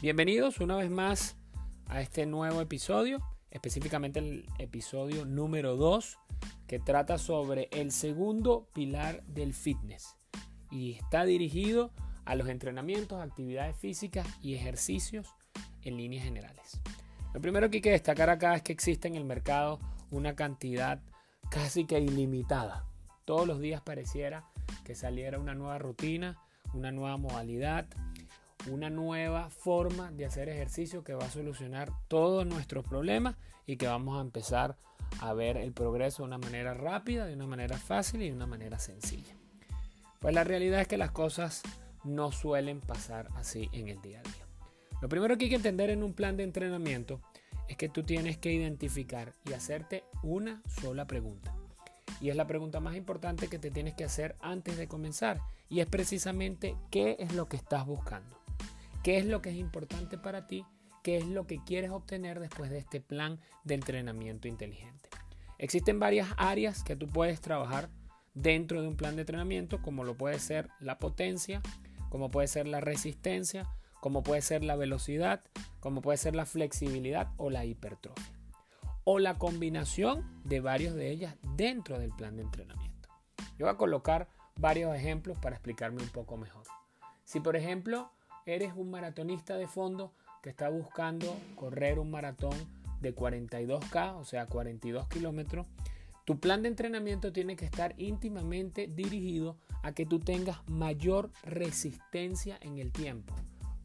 Bienvenidos una vez más a este nuevo episodio, específicamente el episodio número 2, que trata sobre el segundo pilar del fitness y está dirigido a los entrenamientos, actividades físicas y ejercicios en líneas generales. Lo primero que hay que destacar acá es que existe en el mercado una cantidad casi que ilimitada. Todos los días pareciera que saliera una nueva rutina, una nueva modalidad, una nueva forma de hacer ejercicio que va a solucionar todos nuestros problemas y que vamos a empezar a ver el progreso de una manera rápida, de una manera fácil y de una manera sencilla. Pues la realidad es que las cosas no suelen pasar así en el día a día. Lo primero que hay que entender en un plan de entrenamiento es que tú tienes que identificar y hacerte una sola pregunta. Y es la pregunta más importante que te tienes que hacer antes de comenzar. Y es precisamente qué es lo que estás buscando qué es lo que es importante para ti, qué es lo que quieres obtener después de este plan de entrenamiento inteligente. Existen varias áreas que tú puedes trabajar dentro de un plan de entrenamiento, como lo puede ser la potencia, como puede ser la resistencia, como puede ser la velocidad, como puede ser la flexibilidad o la hipertrofia. O la combinación de varios de ellas dentro del plan de entrenamiento. Yo voy a colocar varios ejemplos para explicarme un poco mejor. Si por ejemplo eres un maratonista de fondo que está buscando correr un maratón de 42K, o sea, 42 kilómetros, tu plan de entrenamiento tiene que estar íntimamente dirigido a que tú tengas mayor resistencia en el tiempo.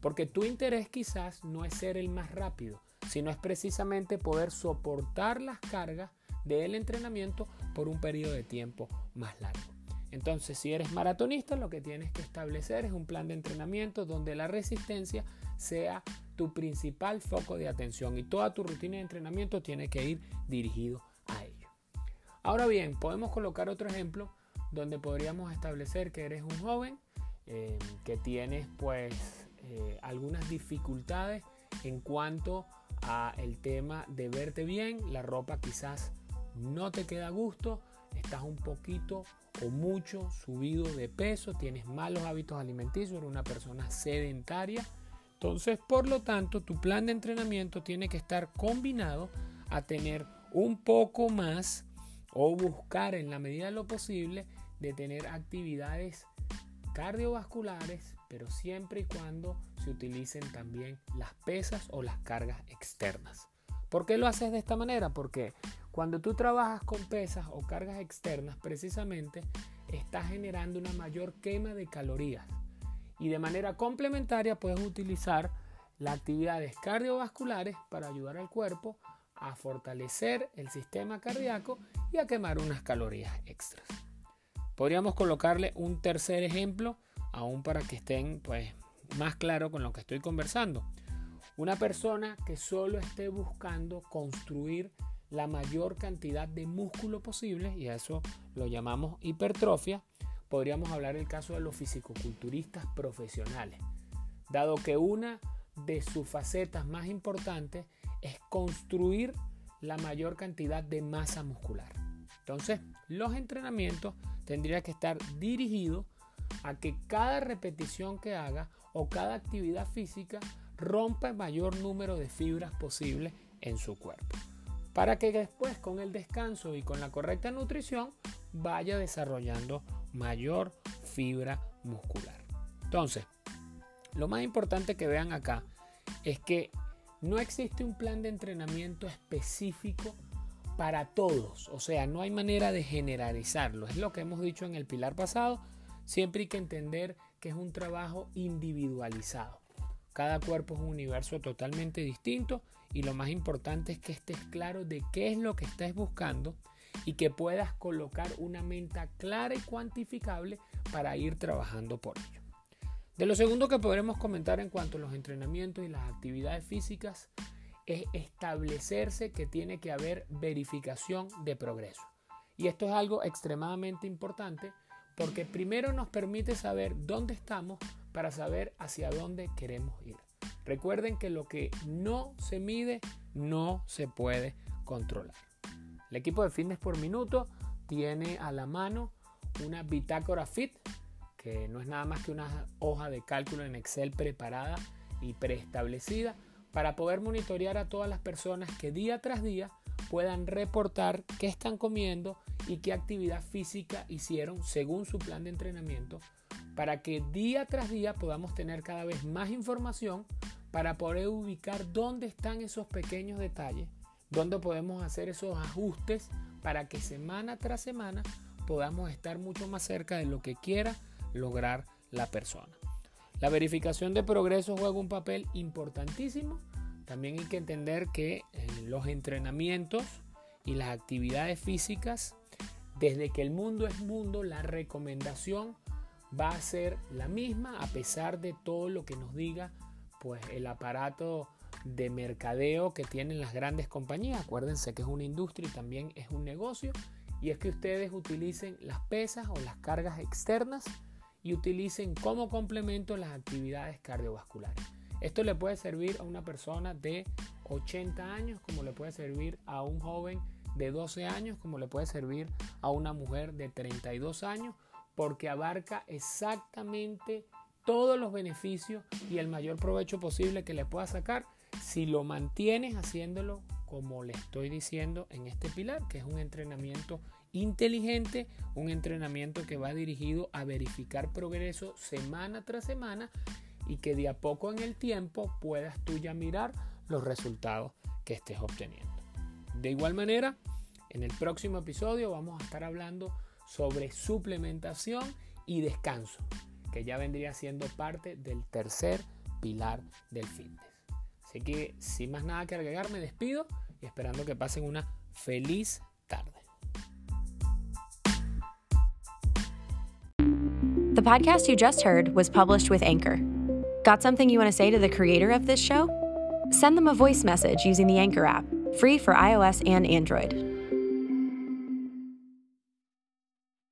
Porque tu interés quizás no es ser el más rápido, sino es precisamente poder soportar las cargas del entrenamiento por un periodo de tiempo más largo. Entonces, si eres maratonista, lo que tienes que establecer es un plan de entrenamiento donde la resistencia sea tu principal foco de atención y toda tu rutina de entrenamiento tiene que ir dirigido a ello. Ahora bien, podemos colocar otro ejemplo donde podríamos establecer que eres un joven eh, que tienes pues eh, algunas dificultades en cuanto a el tema de verte bien, la ropa quizás no te queda a gusto, estás un poquito mucho subido de peso, tienes malos hábitos alimenticios, eres una persona sedentaria. Entonces, por lo tanto, tu plan de entrenamiento tiene que estar combinado a tener un poco más o buscar en la medida de lo posible de tener actividades cardiovasculares, pero siempre y cuando se utilicen también las pesas o las cargas externas. ¿Por qué lo haces de esta manera? Porque cuando tú trabajas con pesas o cargas externas, precisamente estás generando una mayor quema de calorías. Y de manera complementaria puedes utilizar las actividades cardiovasculares para ayudar al cuerpo a fortalecer el sistema cardíaco y a quemar unas calorías extras. Podríamos colocarle un tercer ejemplo, aún para que estén pues, más claro con lo que estoy conversando. Una persona que solo esté buscando construir la mayor cantidad de músculo posible, y a eso lo llamamos hipertrofia, podríamos hablar del caso de los fisicoculturistas profesionales, dado que una de sus facetas más importantes es construir la mayor cantidad de masa muscular. Entonces, los entrenamientos tendrían que estar dirigidos a que cada repetición que haga o cada actividad física rompa el mayor número de fibras posible en su cuerpo para que después con el descanso y con la correcta nutrición vaya desarrollando mayor fibra muscular. Entonces, lo más importante que vean acá es que no existe un plan de entrenamiento específico para todos, o sea, no hay manera de generalizarlo, es lo que hemos dicho en el pilar pasado, siempre hay que entender que es un trabajo individualizado. Cada cuerpo es un universo totalmente distinto y lo más importante es que estés claro de qué es lo que estás buscando y que puedas colocar una meta clara y cuantificable para ir trabajando por ello. De lo segundo que podremos comentar en cuanto a los entrenamientos y las actividades físicas es establecerse que tiene que haber verificación de progreso. Y esto es algo extremadamente importante porque primero nos permite saber dónde estamos para saber hacia dónde queremos ir. Recuerden que lo que no se mide no se puede controlar. El equipo de Fitness por Minuto tiene a la mano una bitácora Fit, que no es nada más que una hoja de cálculo en Excel preparada y preestablecida para poder monitorear a todas las personas que día tras día puedan reportar qué están comiendo y qué actividad física hicieron según su plan de entrenamiento para que día tras día podamos tener cada vez más información para poder ubicar dónde están esos pequeños detalles, dónde podemos hacer esos ajustes para que semana tras semana podamos estar mucho más cerca de lo que quiera lograr la persona. La verificación de progreso juega un papel importantísimo. También hay que entender que eh, los entrenamientos y las actividades físicas, desde que el mundo es mundo, la recomendación va a ser la misma a pesar de todo lo que nos diga pues el aparato de mercadeo que tienen las grandes compañías. Acuérdense que es una industria y también es un negocio y es que ustedes utilicen las pesas o las cargas externas y utilicen como complemento las actividades cardiovasculares. Esto le puede servir a una persona de 80 años como le puede servir a un joven de 12 años como le puede servir a una mujer de 32 años porque abarca exactamente todos los beneficios y el mayor provecho posible que le pueda sacar si lo mantienes haciéndolo como le estoy diciendo en este pilar, que es un entrenamiento inteligente, un entrenamiento que va dirigido a verificar progreso semana tras semana y que de a poco en el tiempo puedas tú ya mirar los resultados que estés obteniendo. De igual manera, en el próximo episodio vamos a estar hablando sobre suplementación y descanso, que ya vendría siendo parte del tercer pilar del fitness. Así que sin más nada que agregar, me despido y esperando que pasen una feliz tarde. The podcast you just heard was published with Anchor. Got something you want to say to the creator of this show? Send them a voice message using the Anchor app, free for iOS and Android.